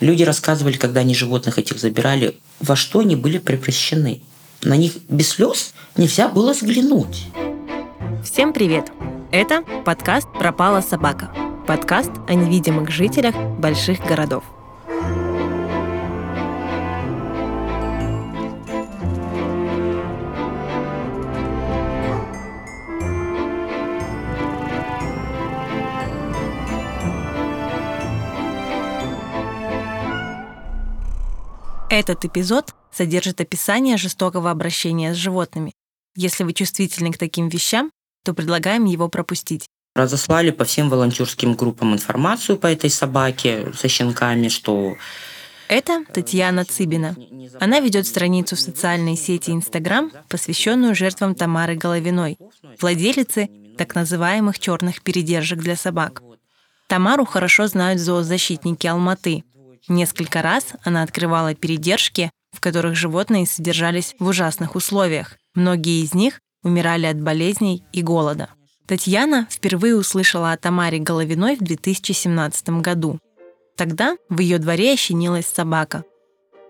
Люди рассказывали, когда они животных этих забирали, во что они были превращены. На них без слез нельзя было взглянуть. Всем привет! Это подкаст «Пропала собака». Подкаст о невидимых жителях больших городов. Этот эпизод содержит описание жестокого обращения с животными. Если вы чувствительны к таким вещам, то предлагаем его пропустить. Разослали по всем волонтерским группам информацию по этой собаке со щенками, что это Татьяна Цыбина. Она ведет страницу в социальной сети Инстаграм, посвященную жертвам Тамары Головиной, владелицы так называемых черных передержек для собак. Тамару хорошо знают зоозащитники Алматы. Несколько раз она открывала передержки, в которых животные содержались в ужасных условиях. Многие из них умирали от болезней и голода. Татьяна впервые услышала о Тамаре Головиной в 2017 году. Тогда в ее дворе ощенилась собака.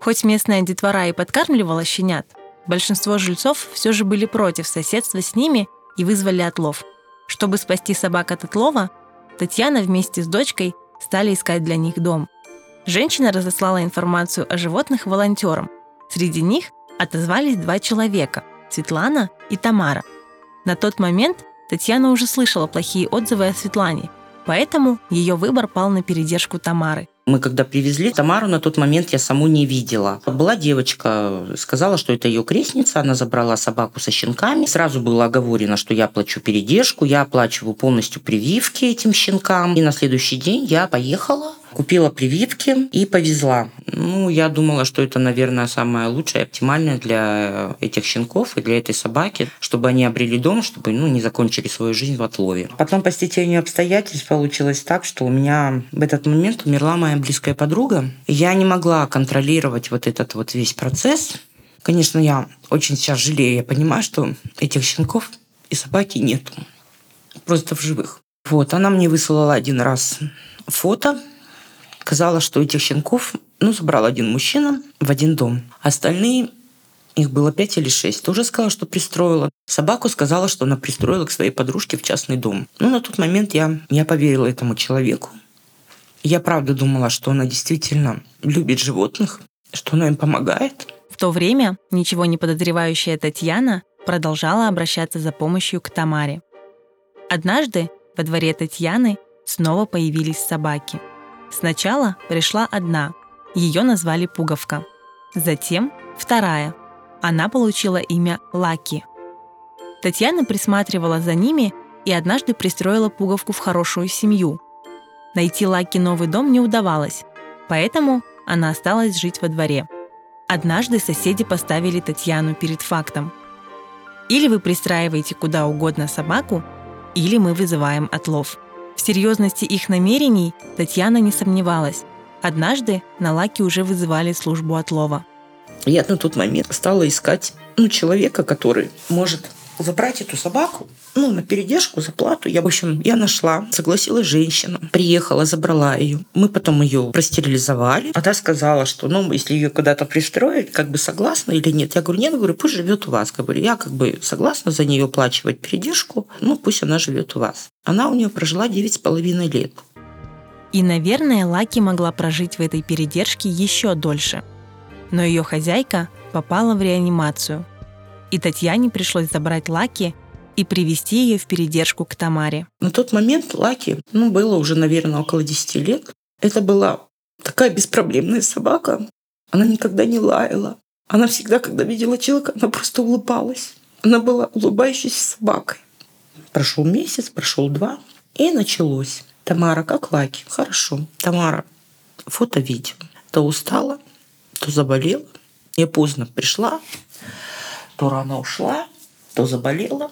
Хоть местная детвора и подкармливала щенят, большинство жильцов все же были против соседства с ними и вызвали отлов. Чтобы спасти собак от отлова, Татьяна вместе с дочкой стали искать для них дом – Женщина разослала информацию о животных волонтерам. Среди них отозвались два человека – Светлана и Тамара. На тот момент Татьяна уже слышала плохие отзывы о Светлане, поэтому ее выбор пал на передержку Тамары – мы когда привезли Тамару, на тот момент я саму не видела. Была девочка, сказала, что это ее крестница, она забрала собаку со щенками. Сразу было оговорено, что я плачу передержку, я оплачиваю полностью прививки этим щенкам. И на следующий день я поехала Купила прививки и повезла. Ну, я думала, что это, наверное, самое лучшее, оптимальное для этих щенков и для этой собаки, чтобы они обрели дом, чтобы ну, не закончили свою жизнь в отлове. Потом по стечению обстоятельств получилось так, что у меня в этот момент умерла моя близкая подруга. Я не могла контролировать вот этот вот весь процесс. Конечно, я очень сейчас жалею. Я понимаю, что этих щенков и собаки нету. Просто в живых. Вот, она мне высылала один раз фото Казалось, что этих щенков ну, забрал один мужчина в один дом. Остальные их было пять или шесть. Тоже сказала, что пристроила. Собаку сказала, что она пристроила к своей подружке в частный дом. Ну, на тот момент я, я поверила этому человеку. Я правда думала, что она действительно любит животных, что она им помогает. В то время ничего не подозревающая Татьяна продолжала обращаться за помощью к Тамаре. Однажды во дворе Татьяны снова появились собаки – Сначала пришла одна, ее назвали Пуговка. Затем вторая. Она получила имя Лаки. Татьяна присматривала за ними и однажды пристроила Пуговку в хорошую семью. Найти Лаки новый дом не удавалось, поэтому она осталась жить во дворе. Однажды соседи поставили Татьяну перед фактом. Или вы пристраиваете куда угодно собаку, или мы вызываем отлов – в серьезности их намерений Татьяна не сомневалась. Однажды на Лаке уже вызывали службу отлова. Я на тот момент стала искать ну, человека, который может забрать эту собаку, ну, на передержку, за плату. Я, в общем, я нашла, согласилась женщина, приехала, забрала ее. Мы потом ее простерилизовали. Она сказала, что, ну, если ее куда-то пристроить, как бы согласна или нет. Я говорю, нет, говорю, пусть живет у вас. Говорю, я как бы согласна за нее оплачивать передержку, ну, пусть она живет у вас. Она у нее прожила девять с половиной лет. И, наверное, Лаки могла прожить в этой передержке еще дольше. Но ее хозяйка попала в реанимацию – и Татьяне пришлось забрать Лаки и привести ее в передержку к Тамаре. На тот момент Лаки, ну, было уже, наверное, около 10 лет. Это была такая беспроблемная собака. Она никогда не лаяла. Она всегда, когда видела человека, она просто улыбалась. Она была улыбающейся собакой. Прошел месяц, прошел два, и началось. Тамара, как Лаки? Хорошо. Тамара, фото-видео. То устала, то заболела. Я поздно пришла, то рано ушла, то заболела.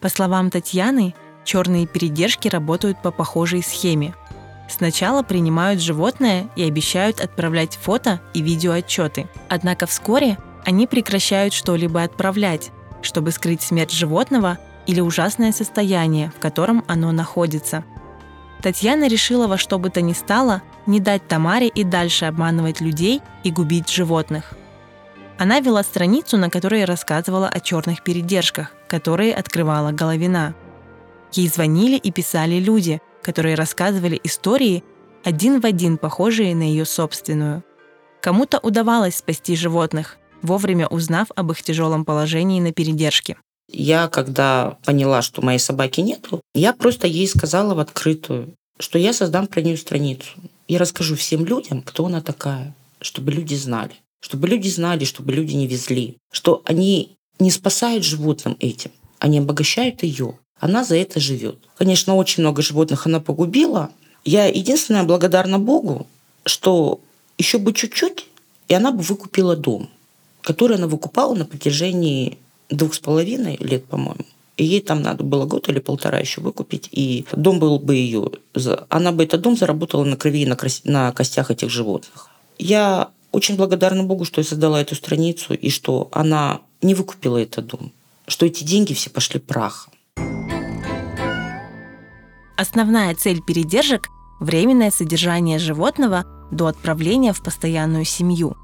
По словам Татьяны, черные передержки работают по похожей схеме. Сначала принимают животное и обещают отправлять фото и видеоотчеты. Однако вскоре они прекращают что-либо отправлять, чтобы скрыть смерть животного или ужасное состояние, в котором оно находится. Татьяна решила во что бы то ни стало не дать Тамаре и дальше обманывать людей и губить животных. Она вела страницу, на которой рассказывала о черных передержках, которые открывала Головина. Ей звонили и писали люди, которые рассказывали истории, один в один похожие на ее собственную. Кому-то удавалось спасти животных, вовремя узнав об их тяжелом положении на передержке. Я, когда поняла, что моей собаки нету, я просто ей сказала в открытую, что я создам про нее страницу. И расскажу всем людям, кто она такая, чтобы люди знали. Чтобы люди знали, чтобы люди не везли. Что они не спасают животным этим, они обогащают ее. Она за это живет. Конечно, очень много животных она погубила. Я единственное благодарна Богу, что еще бы чуть-чуть, и она бы выкупила дом, который она выкупала на протяжении двух с половиной лет, по-моему. И ей там надо было год или полтора еще выкупить, и дом был бы ее... Она бы этот дом заработала на крови и на, костях этих животных. Я очень благодарна Богу, что я создала эту страницу, и что она не выкупила этот дом, что эти деньги все пошли прахом. Основная цель передержек – временное содержание животного до отправления в постоянную семью.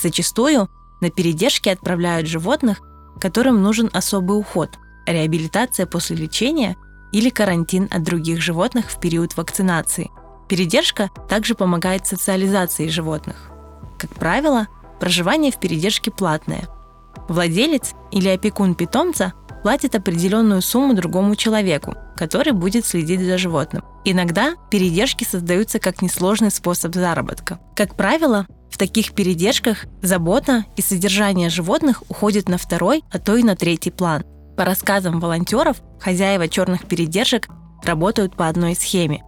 Зачастую на передержки отправляют животных, которым нужен особый уход, реабилитация после лечения или карантин от других животных в период вакцинации. Передержка также помогает социализации животных. Как правило, проживание в передержке платное. Владелец или опекун питомца платит определенную сумму другому человеку, который будет следить за животным. Иногда передержки создаются как несложный способ заработка. Как правило, в таких передержках забота и содержание животных уходит на второй, а то и на третий план. По рассказам волонтеров, хозяева черных передержек работают по одной схеме.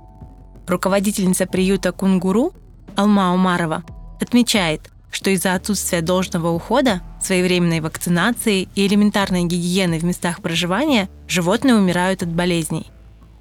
Руководительница приюта Кунгуру Алма Умарова отмечает, что из-за отсутствия должного ухода, своевременной вакцинации и элементарной гигиены в местах проживания животные умирают от болезней –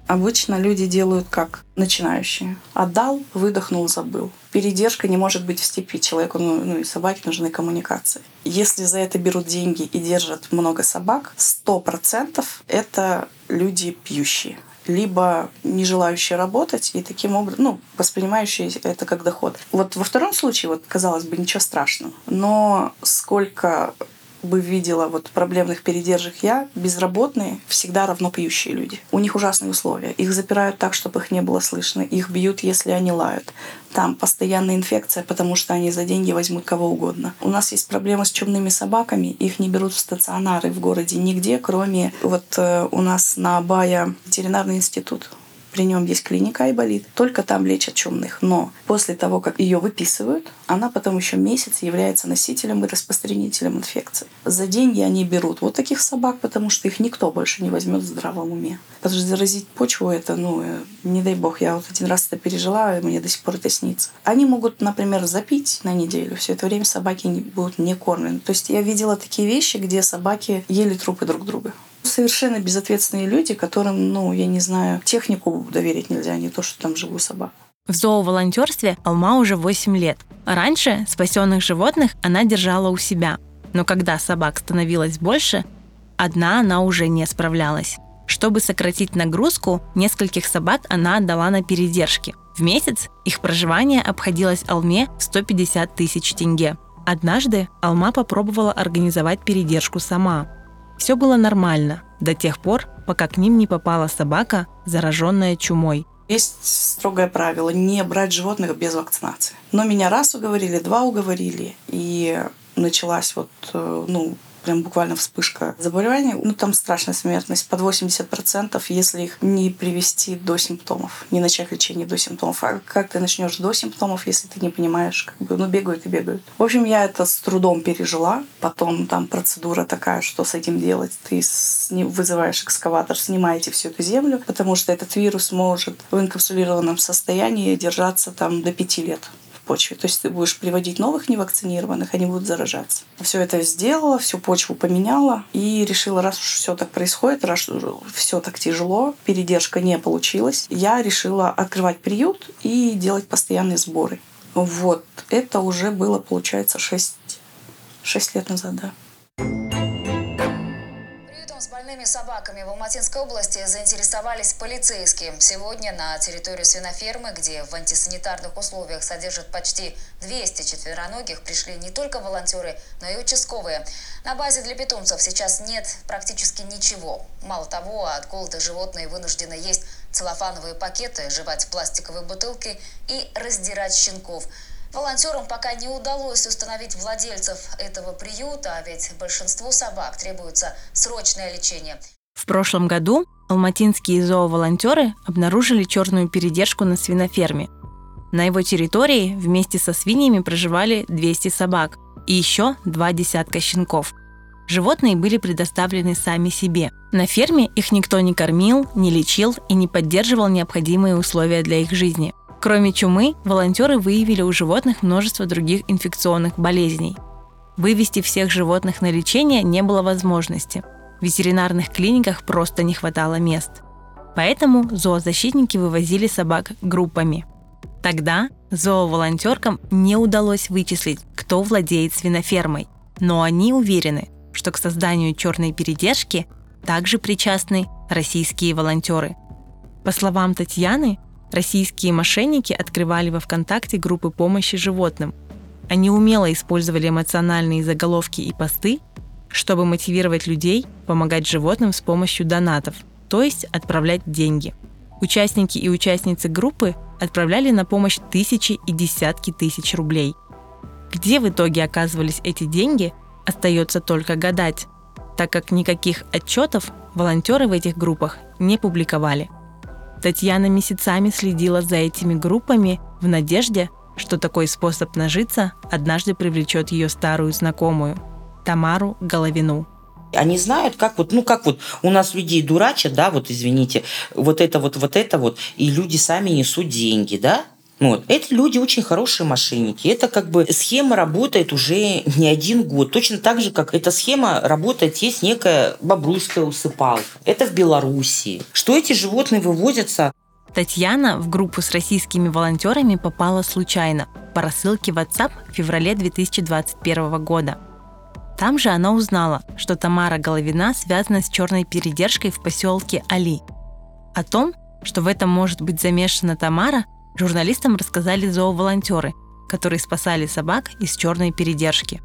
Обычно люди делают как начинающие. Отдал, выдохнул, забыл. Передержка не может быть в степи. Человеку, ну, ну и собаке нужны коммуникации. Если за это берут деньги и держат много собак, сто процентов это люди пьющие либо не желающие работать и таким образом, ну, воспринимающие это как доход. Вот во втором случае, вот, казалось бы, ничего страшного. Но сколько бы видела вот проблемных передержек я, безработные всегда равно пьющие люди. У них ужасные условия. Их запирают так, чтобы их не было слышно. Их бьют, если они лают. Там постоянная инфекция, потому что они за деньги возьмут кого угодно. У нас есть проблема с чумными собаками. Их не берут в стационары в городе нигде, кроме вот э, у нас на Абая ветеринарный институт при нем есть клиника Айболит, только там лечат чумных. Но после того, как ее выписывают, она потом еще месяц является носителем и распространителем инфекции. За деньги они берут вот таких собак, потому что их никто больше не возьмет в здравом уме. Потому что заразить почву это, ну, э, не дай бог, я вот один раз это пережила, и мне до сих пор это снится. Они могут, например, запить на неделю, все это время собаки не будут не кормлены. То есть я видела такие вещи, где собаки ели трупы друг друга совершенно безответственные люди, которым, ну, я не знаю, технику доверить нельзя, не то, что там живую собаку. В зооволонтерстве Алма уже 8 лет. Раньше спасенных животных она держала у себя. Но когда собак становилось больше, одна она уже не справлялась. Чтобы сократить нагрузку, нескольких собак она отдала на передержки. В месяц их проживание обходилось Алме в 150 тысяч тенге. Однажды Алма попробовала организовать передержку сама. Все было нормально до тех пор, пока к ним не попала собака, зараженная чумой. Есть строгое правило не брать животных без вакцинации. Но меня раз уговорили, два уговорили, и началась вот, э, ну, прям буквально вспышка заболевания. Ну, там страшная смертность, под 80%, если их не привести до симптомов, не начать лечение до симптомов. А как ты начнешь до симптомов, если ты не понимаешь, как бы, ну, бегают и бегают. В общем, я это с трудом пережила. Потом там процедура такая, что с этим делать. Ты вызываешь экскаватор, снимаете всю эту землю, потому что этот вирус может в инкапсулированном состоянии держаться там до пяти лет почве. То есть ты будешь приводить новых невакцинированных, они будут заражаться. Все это сделала, всю почву поменяла и решила, раз уж все так происходит, раз все так тяжело, передержка не получилась, я решила открывать приют и делать постоянные сборы. Вот. Это уже было, получается, 6, 6 лет назад, да. Бездомными собаками в Алматинской области заинтересовались полицейские. Сегодня на территорию свинофермы, где в антисанитарных условиях содержат почти 200 четвероногих, пришли не только волонтеры, но и участковые. На базе для питомцев сейчас нет практически ничего. Мало того, от голода животные вынуждены есть целлофановые пакеты, жевать пластиковые бутылки и раздирать щенков – Волонтерам пока не удалось установить владельцев этого приюта, а ведь большинству собак требуется срочное лечение. В прошлом году алматинские зооволонтеры обнаружили черную передержку на свиноферме. На его территории вместе со свиньями проживали 200 собак и еще два десятка щенков. Животные были предоставлены сами себе. На ферме их никто не кормил, не лечил и не поддерживал необходимые условия для их жизни. Кроме чумы, волонтеры выявили у животных множество других инфекционных болезней. Вывести всех животных на лечение не было возможности. В ветеринарных клиниках просто не хватало мест. Поэтому зоозащитники вывозили собак группами. Тогда зооволонтеркам не удалось вычислить, кто владеет свинофермой, но они уверены, что к созданию черной передержки также причастны российские волонтеры. По словам Татьяны, Российские мошенники открывали во ВКонтакте группы помощи животным. Они умело использовали эмоциональные заголовки и посты, чтобы мотивировать людей помогать животным с помощью донатов, то есть отправлять деньги. Участники и участницы группы отправляли на помощь тысячи и десятки тысяч рублей. Где в итоге оказывались эти деньги, остается только гадать, так как никаких отчетов волонтеры в этих группах не публиковали – Татьяна месяцами следила за этими группами в надежде, что такой способ нажиться однажды привлечет ее старую знакомую – Тамару Головину. Они знают, как вот, ну как вот у нас людей дурачат, да, вот извините, вот это вот, вот это вот, и люди сами несут деньги, да, вот. Эти люди очень хорошие мошенники. Это как бы схема работает уже не один год. Точно так же, как эта схема работает, есть некая бобруйская усыпалка. Это в Белоруссии. Что эти животные вывозятся Татьяна в группу с российскими волонтерами попала случайно по рассылке WhatsApp в феврале 2021 года. Там же она узнала, что Тамара Головина связана с черной передержкой в поселке Али. О том, что в этом может быть замешана Тамара, Журналистам рассказали зооволонтеры, которые спасали собак из черной передержки.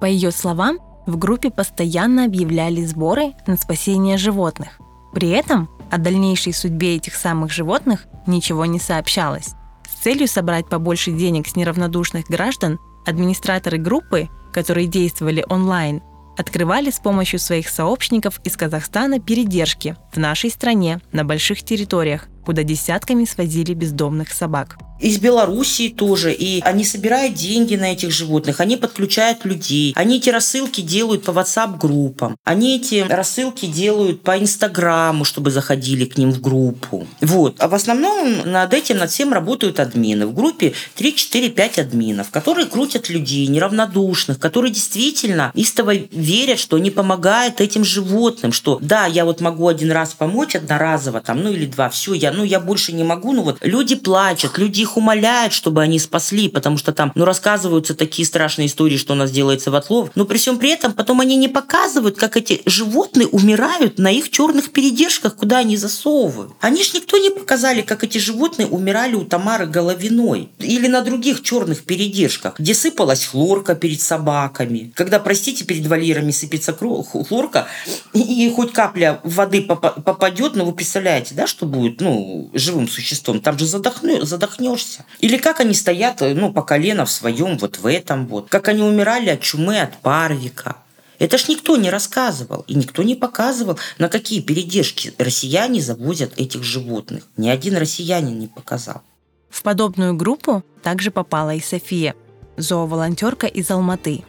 По ее словам, в группе постоянно объявляли сборы на спасение животных. При этом о дальнейшей судьбе этих самых животных ничего не сообщалось. С целью собрать побольше денег с неравнодушных граждан, администраторы группы, которые действовали онлайн, открывали с помощью своих сообщников из Казахстана передержки в нашей стране на больших территориях, куда десятками свозили бездомных собак из Белоруссии тоже. И они собирают деньги на этих животных, они подключают людей. Они эти рассылки делают по WhatsApp-группам. Они эти рассылки делают по Инстаграму, чтобы заходили к ним в группу. Вот. А в основном над этим, над всем работают админы. В группе 3, 4, 5 админов, которые крутят людей, неравнодушных, которые действительно истово верят, что они помогают этим животным, что да, я вот могу один раз помочь одноразово, там, ну или два, все, я, ну я больше не могу, ну вот люди плачут, люди их умоляют, чтобы они спасли, потому что там, ну, рассказываются такие страшные истории, что у нас делается в отлов. Но при всем при этом потом они не показывают, как эти животные умирают на их черных передержках, куда они засовывают. Они ж никто не показали, как эти животные умирали у Тамары Головиной. Или на других черных передержках, где сыпалась хлорка перед собаками. Когда, простите, перед вольерами сыпется хлорка, и хоть капля воды попадет, но ну, вы представляете, да, что будет, ну, живым существом, там же задохнешь, задохнешь вернешься. Или как они стоят, э, ну, по колено в своем вот в этом вот. Как они умирали от чумы, от парвика. Это ж никто не рассказывал и никто не показывал, на какие передержки россияне завозят этих животных. Ни один россиянин не показал. В подобную группу также попала и София, зооволонтерка из Алматы.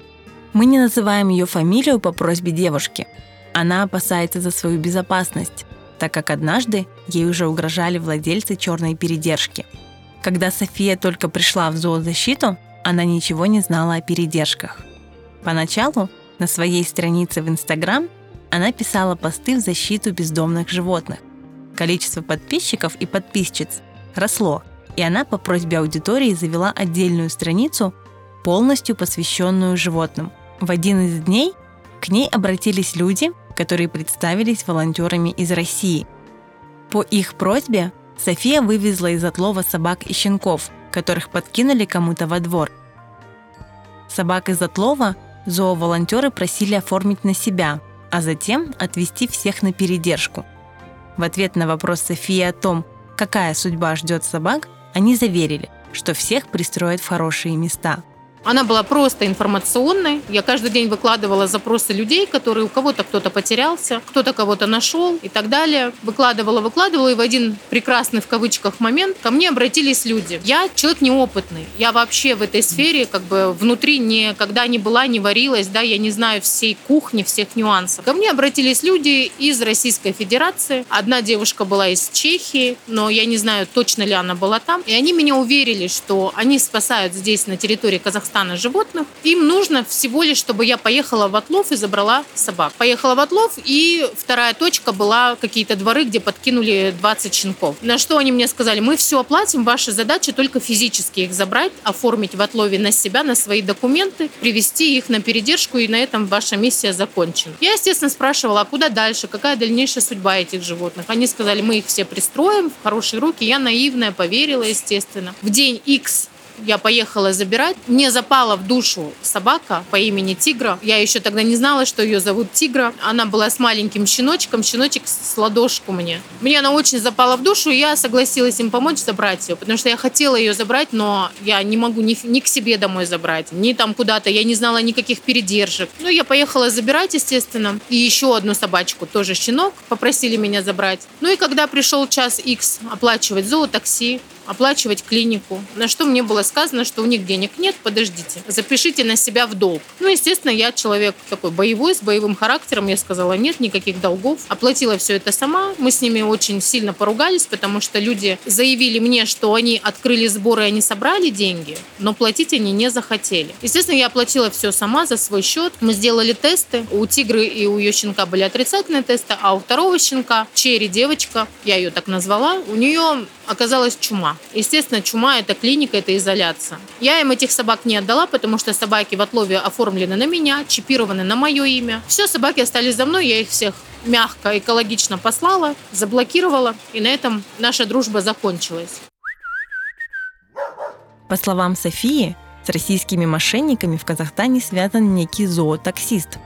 Мы не называем ее фамилию по просьбе девушки. Она опасается за свою безопасность, так как однажды ей уже угрожали владельцы черной передержки – когда София только пришла в зоозащиту, она ничего не знала о передержках. Поначалу на своей странице в Инстаграм она писала посты в защиту бездомных животных. Количество подписчиков и подписчиц росло, и она по просьбе аудитории завела отдельную страницу, полностью посвященную животным. В один из дней к ней обратились люди которые представились волонтерами из России. По их просьбе София вывезла из отлова собак и щенков, которых подкинули кому-то во двор. Собак из отлова зооволонтеры просили оформить на себя, а затем отвезти всех на передержку. В ответ на вопрос Софии о том, какая судьба ждет собак, они заверили, что всех пристроят в хорошие места – она была просто информационной. Я каждый день выкладывала запросы людей, которые у кого-то кто-то потерялся, кто-то кого-то нашел и так далее. Выкладывала, выкладывала, и в один прекрасный в кавычках момент ко мне обратились люди. Я человек неопытный. Я вообще в этой сфере как бы внутри никогда не была, не варилась, да, я не знаю всей кухни, всех нюансов. Ко мне обратились люди из Российской Федерации. Одна девушка была из Чехии, но я не знаю, точно ли она была там. И они меня уверили, что они спасают здесь, на территории Казахстана, Казахстана животных. Им нужно всего лишь, чтобы я поехала в отлов и забрала собак. Поехала в отлов, и вторая точка была какие-то дворы, где подкинули 20 щенков. На что они мне сказали, мы все оплатим, ваша задача только физически их забрать, оформить в отлове на себя, на свои документы, привести их на передержку, и на этом ваша миссия закончена. Я, естественно, спрашивала, а куда дальше, какая дальнейшая судьба этих животных. Они сказали, мы их все пристроим в хорошие руки. Я наивная, поверила, естественно. В день X я поехала забирать. Мне запала в душу собака по имени Тигра. Я еще тогда не знала, что ее зовут Тигра. Она была с маленьким щеночком, щеночек с ладошку мне. Мне она очень запала в душу, и я согласилась им помочь забрать ее, потому что я хотела ее забрать, но я не могу ни, ни к себе домой забрать, ни там куда-то. Я не знала никаких передержек. Ну, я поехала забирать, естественно. И еще одну собачку, тоже щенок, попросили меня забрать. Ну и когда пришел час X оплачивать зоотакси, оплачивать клинику. На что мне было сказано, что у них денег нет, подождите, запишите на себя в долг. Ну, естественно, я человек такой боевой, с боевым характером. Я сказала, нет, никаких долгов. Оплатила все это сама. Мы с ними очень сильно поругались, потому что люди заявили мне, что они открыли сборы, они собрали деньги, но платить они не захотели. Естественно, я оплатила все сама за свой счет. Мы сделали тесты. У тигры и у ее щенка были отрицательные тесты, а у второго щенка, Черри девочка, я ее так назвала, у нее оказалась чума. Естественно, чума – это клиника, это изоляция. Я им этих собак не отдала, потому что собаки в отлове оформлены на меня, чипированы на мое имя. Все, собаки остались за мной, я их всех мягко, экологично послала, заблокировала, и на этом наша дружба закончилась. По словам Софии, с российскими мошенниками в Казахстане связан некий зоотаксист,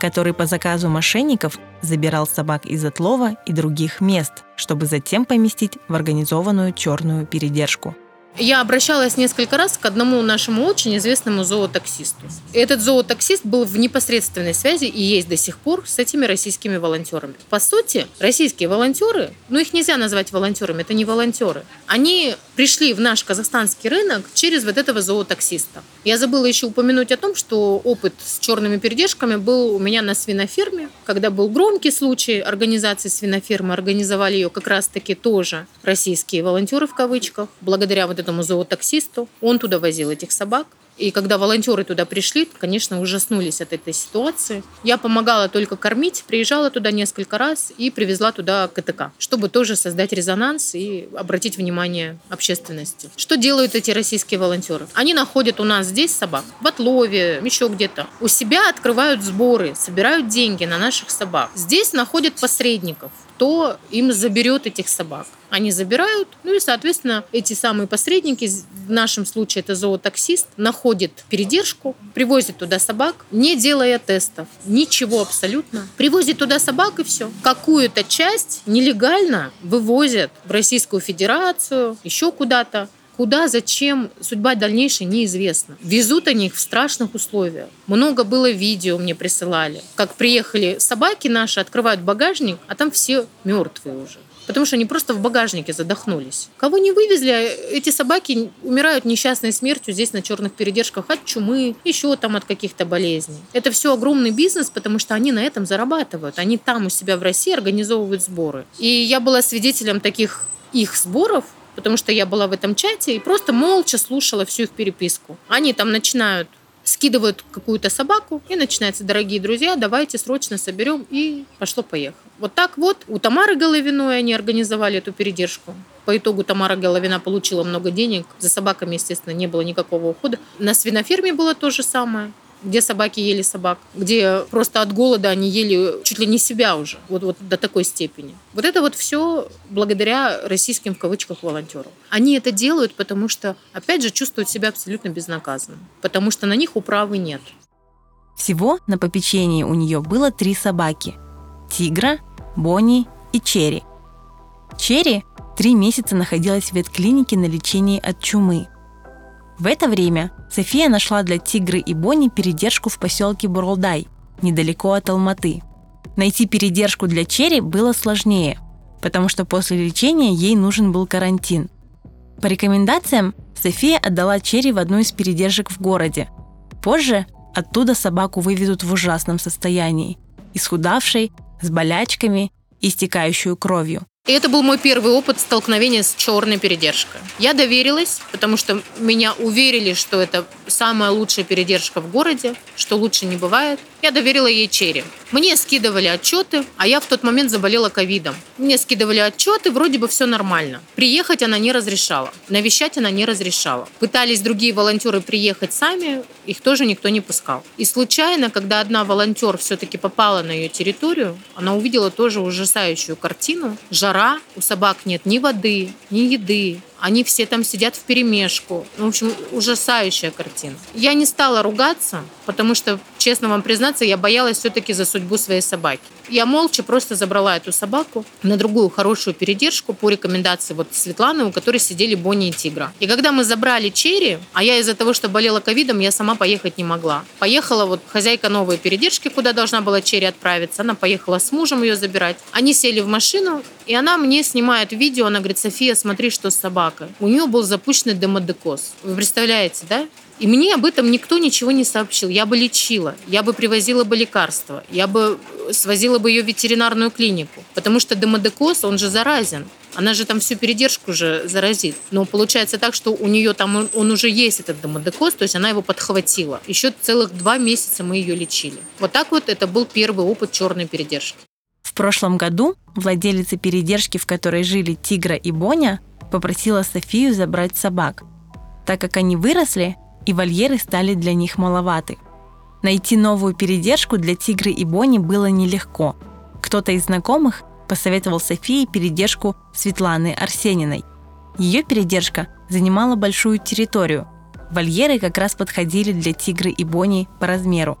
который по заказу мошенников забирал собак из отлова и других мест, чтобы затем поместить в организованную черную передержку – я обращалась несколько раз к одному нашему очень известному зоотаксисту. Этот зоотаксист был в непосредственной связи и есть до сих пор с этими российскими волонтерами. По сути, российские волонтеры, ну их нельзя назвать волонтерами, это не волонтеры. Они пришли в наш казахстанский рынок через вот этого зоотаксиста. Я забыла еще упомянуть о том, что опыт с черными передержками был у меня на свиноферме, когда был громкий случай организации свинофермы, организовали ее как раз-таки тоже российские волонтеры в кавычках, благодаря вот этому зоотаксисту. Он туда возил этих собак. И когда волонтеры туда пришли, конечно, ужаснулись от этой ситуации. Я помогала только кормить, приезжала туда несколько раз и привезла туда КТК, чтобы тоже создать резонанс и обратить внимание общественности. Что делают эти российские волонтеры? Они находят у нас здесь собак, в отлове, еще где-то. У себя открывают сборы, собирают деньги на наших собак. Здесь находят посредников, кто им заберет этих собак. Они забирают, ну и, соответственно, эти самые посредники, в нашем случае это зоотаксист, находит передержку, привозит туда собак, не делая тестов, ничего абсолютно. Привозит туда собак и все. Какую-то часть нелегально вывозят в Российскую Федерацию, еще куда-то. Куда, зачем, судьба дальнейшая неизвестна. Везут они их в страшных условиях. Много было видео мне присылали. Как приехали собаки наши, открывают багажник, а там все мертвые уже потому что они просто в багажнике задохнулись. Кого не вывезли, эти собаки умирают несчастной смертью здесь на черных передержках от чумы, еще там от каких-то болезней. Это все огромный бизнес, потому что они на этом зарабатывают. Они там у себя в России организовывают сборы. И я была свидетелем таких их сборов, потому что я была в этом чате и просто молча слушала всю их переписку. Они там начинают скидывают какую-то собаку, и начинается, дорогие друзья, давайте срочно соберем, и пошло-поехало. Вот так вот у Тамары Головиной они организовали эту передержку. По итогу Тамара Головина получила много денег. За собаками, естественно, не было никакого ухода. На свиноферме было то же самое. Где собаки ели собак, где просто от голода они ели чуть ли не себя уже, вот, вот до такой степени. Вот это вот все благодаря российским в кавычках волонтерам. Они это делают, потому что, опять же, чувствуют себя абсолютно безнаказанным, потому что на них управы нет. Всего на попечении у нее было три собаки – Тигра, Бонни и Черри. Черри три месяца находилась в ветклинике на лечении от чумы. В это время София нашла для Тигры и Бонни передержку в поселке Буралдай, недалеко от Алматы. Найти передержку для Черри было сложнее, потому что после лечения ей нужен был карантин. По рекомендациям София отдала Черри в одну из передержек в городе. Позже оттуда собаку вывезут в ужасном состоянии, исхудавшей, с болячками и истекающую кровью. И это был мой первый опыт столкновения с черной передержкой. Я доверилась, потому что меня уверили, что это самая лучшая передержка в городе, что лучше не бывает. Я доверила ей черри. Мне скидывали отчеты, а я в тот момент заболела ковидом. Мне скидывали отчеты, вроде бы все нормально. Приехать она не разрешала, навещать она не разрешала. Пытались другие волонтеры приехать сами, их тоже никто не пускал. И случайно, когда одна волонтер все-таки попала на ее территорию, она увидела тоже ужасающую картину. Жара, у собак нет ни воды, ни еды, они все там сидят в перемешку. Ну, в общем, ужасающая картина. Я не стала ругаться, потому что, честно вам признаться, я боялась все-таки за судьбу своей собаки. Я молча просто забрала эту собаку на другую хорошую передержку по рекомендации вот Светланы, у которой сидели Бонни и Тигра. И когда мы забрали Черри, а я из-за того, что болела ковидом, я сама поехать не могла. Поехала вот хозяйка новой передержки, куда должна была Черри отправиться. Она поехала с мужем ее забирать. Они сели в машину, и она мне снимает видео. Она говорит, София, смотри, что с собакой. У нее был запущенный демодекоз. Вы представляете, да? И мне об этом никто ничего не сообщил. Я бы лечила, я бы привозила бы лекарства, я бы свозила бы ее в ветеринарную клинику. Потому что демодекоз, он же заразен. Она же там всю передержку уже заразит. Но получается так, что у нее там он уже есть этот демодекоз, то есть она его подхватила. Еще целых два месяца мы ее лечили. Вот так вот это был первый опыт черной передержки. В прошлом году владелица передержки, в которой жили Тигра и Боня, попросила Софию забрать собак, так как они выросли, и вольеры стали для них маловаты. Найти новую передержку для Тигры и Бони было нелегко. Кто-то из знакомых посоветовал Софии передержку Светланы Арсениной. Ее передержка занимала большую территорию. Вольеры как раз подходили для Тигры и Бони по размеру.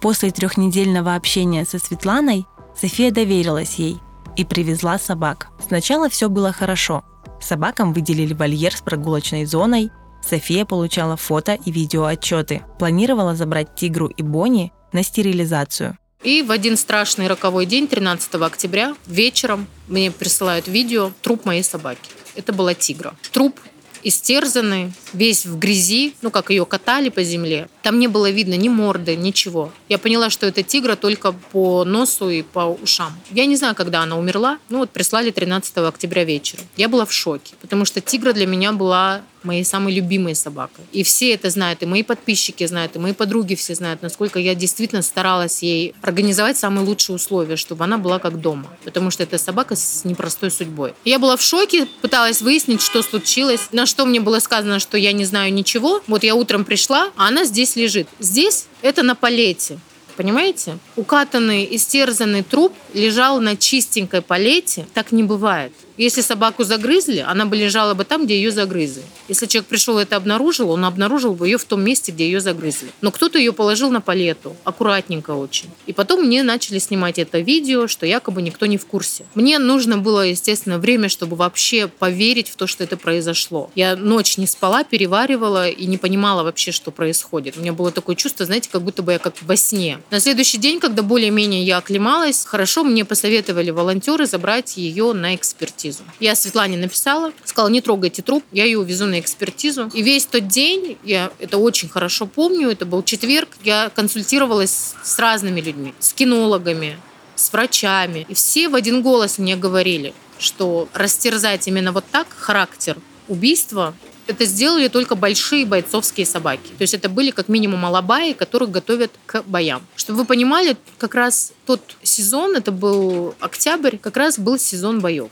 После трехнедельного общения со Светланой София доверилась ей и привезла собак. Сначала все было хорошо. Собакам выделили вольер с прогулочной зоной, София получала фото и видео отчеты. Планировала забрать Тигру и Бонни на стерилизацию. И в один страшный роковой день, 13 октября, вечером мне присылают видео труп моей собаки. Это была тигра. Труп истерзанный, весь в грязи, ну, как ее катали по земле. Там не было видно ни морды, ничего. Я поняла, что это тигра только по носу и по ушам. Я не знаю, когда она умерла. Ну, вот прислали 13 октября вечером. Я была в шоке, потому что тигра для меня была моей самой любимой собакой. И все это знают, и мои подписчики знают, и мои подруги все знают, насколько я действительно старалась ей организовать самые лучшие условия, чтобы она была как дома. Потому что это собака с непростой судьбой. Я была в шоке, пыталась выяснить, что случилось, на что мне было сказано, что я не знаю ничего. Вот я утром пришла, а она здесь лежит. Здесь это на палете понимаете? Укатанный, истерзанный труп лежал на чистенькой палете. Так не бывает. Если собаку загрызли, она бы лежала бы там, где ее загрызли. Если человек пришел и это обнаружил, он обнаружил бы ее в том месте, где ее загрызли. Но кто-то ее положил на палету, аккуратненько очень. И потом мне начали снимать это видео, что якобы никто не в курсе. Мне нужно было, естественно, время, чтобы вообще поверить в то, что это произошло. Я ночь не спала, переваривала и не понимала вообще, что происходит. У меня было такое чувство, знаете, как будто бы я как во сне. На следующий день, когда более-менее я оклемалась, хорошо, мне посоветовали волонтеры забрать ее на экспертизу экспертизу. Я Светлане написала, сказала, не трогайте труп, я ее увезу на экспертизу. И весь тот день, я это очень хорошо помню, это был четверг, я консультировалась с разными людьми, с кинологами, с врачами. И все в один голос мне говорили, что растерзать именно вот так характер убийства это сделали только большие бойцовские собаки. То есть это были как минимум алабаи, которых готовят к боям. Чтобы вы понимали, как раз тот сезон, это был октябрь, как раз был сезон боев.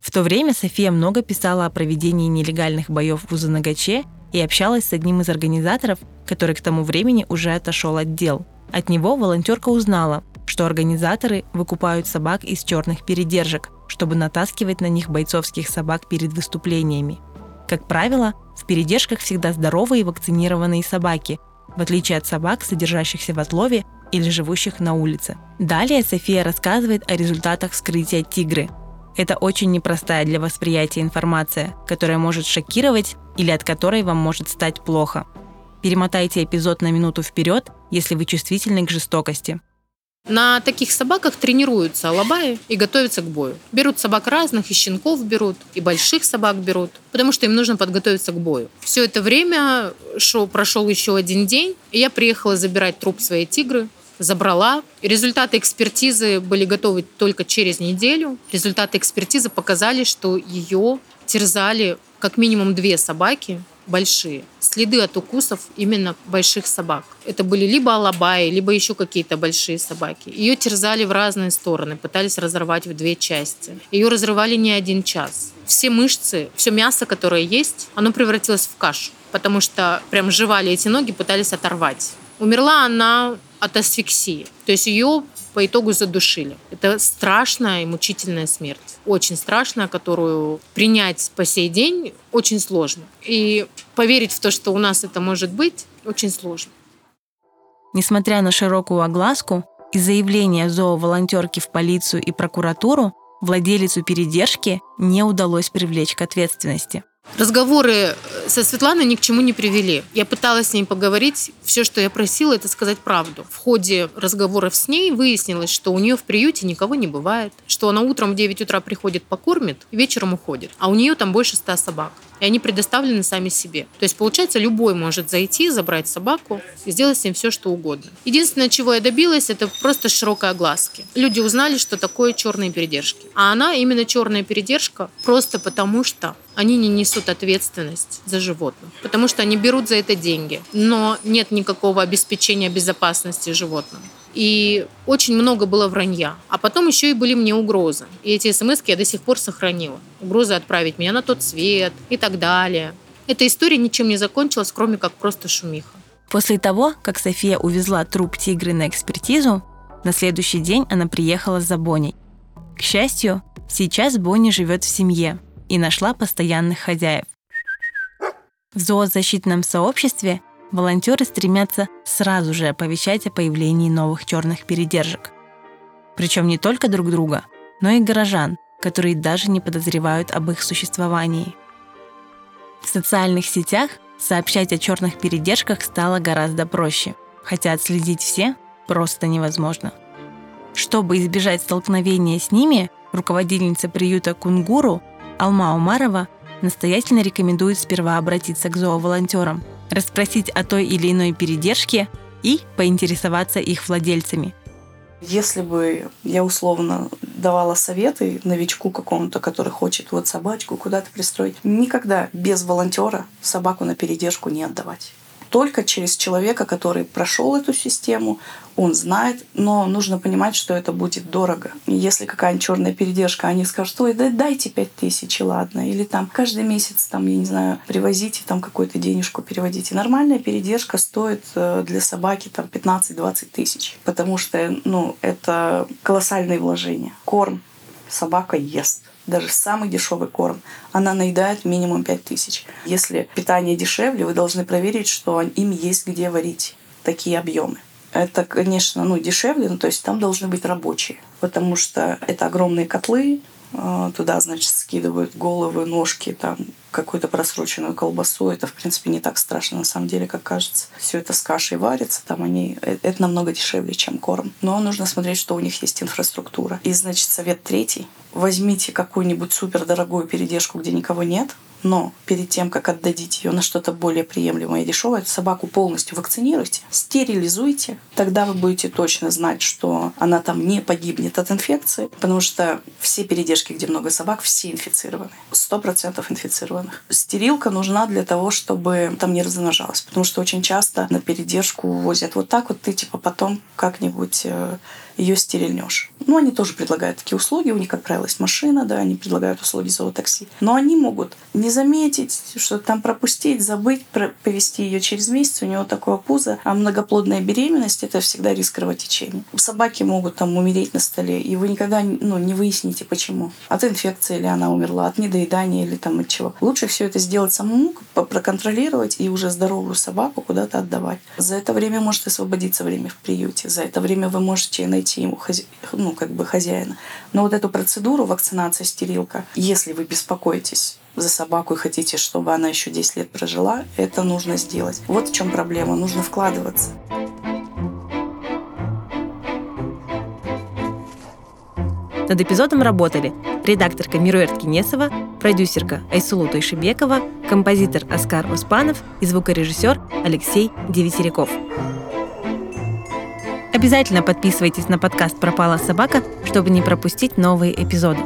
В то время София много писала о проведении нелегальных боев в Узанагаче и общалась с одним из организаторов, который к тому времени уже отошел от дел. От него волонтерка узнала, что организаторы выкупают собак из черных передержек, чтобы натаскивать на них бойцовских собак перед выступлениями. Как правило, в передержках всегда здоровые вакцинированные собаки, в отличие от собак, содержащихся в отлове или живущих на улице. Далее София рассказывает о результатах вскрытия тигры. Это очень непростая для восприятия информация, которая может шокировать или от которой вам может стать плохо. Перемотайте эпизод на минуту вперед, если вы чувствительны к жестокости. На таких собаках тренируются алабаи и готовятся к бою. Берут собак разных, и щенков берут, и больших собак берут, потому что им нужно подготовиться к бою. Все это время шо, прошел еще один день, и я приехала забирать труп своей тигры, забрала. Результаты экспертизы были готовы только через неделю. Результаты экспертизы показали, что ее терзали как минимум две собаки, большие. Следы от укусов именно больших собак. Это были либо алабаи, либо еще какие-то большие собаки. Ее терзали в разные стороны, пытались разорвать в две части. Ее разрывали не один час. Все мышцы, все мясо, которое есть, оно превратилось в кашу, потому что прям жевали эти ноги, пытались оторвать. Умерла она от асфиксии. То есть ее по итогу задушили. Это страшная и мучительная смерть. Очень страшная, которую принять по сей день очень сложно. И поверить в то, что у нас это может быть, очень сложно. Несмотря на широкую огласку и заявления зооволонтерки в полицию и прокуратуру, владелицу передержки не удалось привлечь к ответственности. Разговоры э, со Светланой ни к чему не привели. Я пыталась с ней поговорить. Все, что я просила, это сказать правду. В ходе разговоров с ней выяснилось, что у нее в приюте никого не бывает, что она утром в 9 утра приходит, покормит, вечером уходит. А у нее там больше ста собак и они предоставлены сами себе. То есть, получается, любой может зайти, забрать собаку и сделать с ним все, что угодно. Единственное, чего я добилась, это просто широкой огласки. Люди узнали, что такое черные передержки. А она именно черная передержка просто потому, что они не несут ответственность за животных, потому что они берут за это деньги, но нет никакого обеспечения безопасности животным. И очень много было вранья. А потом еще и были мне угрозы. И эти смс я до сих пор сохранила. Угрозы отправить меня на тот свет и так далее. Эта история ничем не закончилась, кроме как просто шумиха. После того, как София увезла труп тигры на экспертизу, на следующий день она приехала за Боней. К счастью, сейчас Бонни живет в семье и нашла постоянных хозяев. В зоозащитном сообществе волонтеры стремятся сразу же оповещать о появлении новых черных передержек. Причем не только друг друга, но и горожан, которые даже не подозревают об их существовании. В социальных сетях сообщать о черных передержках стало гораздо проще, хотя отследить все просто невозможно. Чтобы избежать столкновения с ними, руководительница приюта Кунгуру Алма Умарова настоятельно рекомендует сперва обратиться к зооволонтерам – расспросить о той или иной передержке и поинтересоваться их владельцами. Если бы я условно давала советы новичку какому-то, который хочет вот собачку куда-то пристроить, никогда без волонтера собаку на передержку не отдавать только через человека, который прошел эту систему, он знает, но нужно понимать, что это будет дорого. Если какая-нибудь черная передержка, они скажут, ой, да дайте пять тысяч, ладно. Или там каждый месяц, там, я не знаю, привозите там какую-то денежку, переводите. Нормальная передержка стоит э, для собаки там 15-20 тысяч, потому что, ну, это колоссальные вложения. Корм собака ест даже самый дешевый корм, она наедает минимум 5000. Если питание дешевле, вы должны проверить, что им есть где варить такие объемы. Это, конечно, ну, дешевле, но то есть там должны быть рабочие, потому что это огромные котлы, туда, значит, скидывают головы, ножки, там какую-то просроченную колбасу. Это, в принципе, не так страшно на самом деле, как кажется. Все это с кашей варится, там они... Э, это намного дешевле, чем корм. Но нужно смотреть, что у них есть инфраструктура. И, значит, совет третий. Возьмите какую-нибудь супердорогую передержку, где никого нет, но перед тем, как отдадите ее на что-то более приемлемое и дешевое, собаку полностью вакцинируйте, стерилизуйте. Тогда вы будете точно знать, что она там не погибнет от инфекции, потому что все передержки, где много собак, все инфицированы. Сто процентов инфицированных. Стерилка нужна для того, чтобы там не размножалось, потому что очень часто на передержку возят вот так вот, ты типа потом как-нибудь э, ее стерильнешь. Ну, они тоже предлагают такие услуги. У них, как правило, есть машина, да, они предлагают услуги зоотакси. Но они могут не заметить, что там пропустить, забыть, повести ее через месяц, у него такое пузо. А многоплодная беременность – это всегда риск кровотечения. Собаки могут там умереть на столе, и вы никогда ну, не выясните, почему. От инфекции или она умерла, от недоедания или там от чего. Лучше все это сделать самому, проконтролировать и уже здоровую собаку куда-то отдавать. За это время может освободиться время в приюте. За это время вы можете найти ему хозя... ну, как бы хозяина. Но вот эту процедуру вакцинация, стерилка, если вы беспокоитесь за собаку и хотите, чтобы она еще 10 лет прожила, это нужно сделать. Вот в чем проблема. Нужно вкладываться. Над эпизодом работали редакторка Мируэрт Кинесова, продюсерка Айсулу Тойшибекова, композитор Оскар Успанов и звукорежиссер Алексей Девятеряков. Обязательно подписывайтесь на подкаст «Пропала собака», чтобы не пропустить новые эпизоды.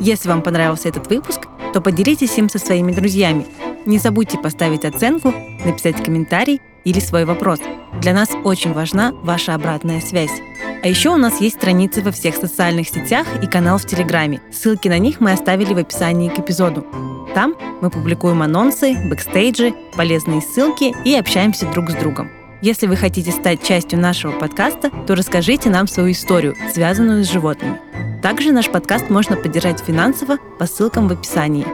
Если вам понравился этот выпуск, то поделитесь им со своими друзьями. Не забудьте поставить оценку, написать комментарий или свой вопрос. Для нас очень важна ваша обратная связь. А еще у нас есть страницы во всех социальных сетях и канал в Телеграме. Ссылки на них мы оставили в описании к эпизоду. Там мы публикуем анонсы, бэкстейджи, полезные ссылки и общаемся друг с другом. Если вы хотите стать частью нашего подкаста, то расскажите нам свою историю, связанную с животными. Также наш подкаст можно поддержать финансово по ссылкам в описании.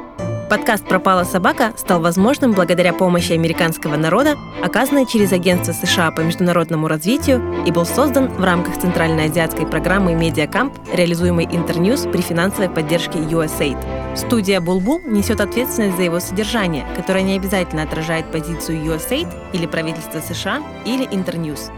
Подкаст «Пропала собака» стал возможным благодаря помощи американского народа, оказанной через Агентство США по международному развитию и был создан в рамках Центральноазиатской программы «MediaCamp», реализуемой Internews при финансовой поддержке USAID. Студия «Булбул» несет ответственность за его содержание, которое не обязательно отражает позицию USAID или правительства США или Интерньюз.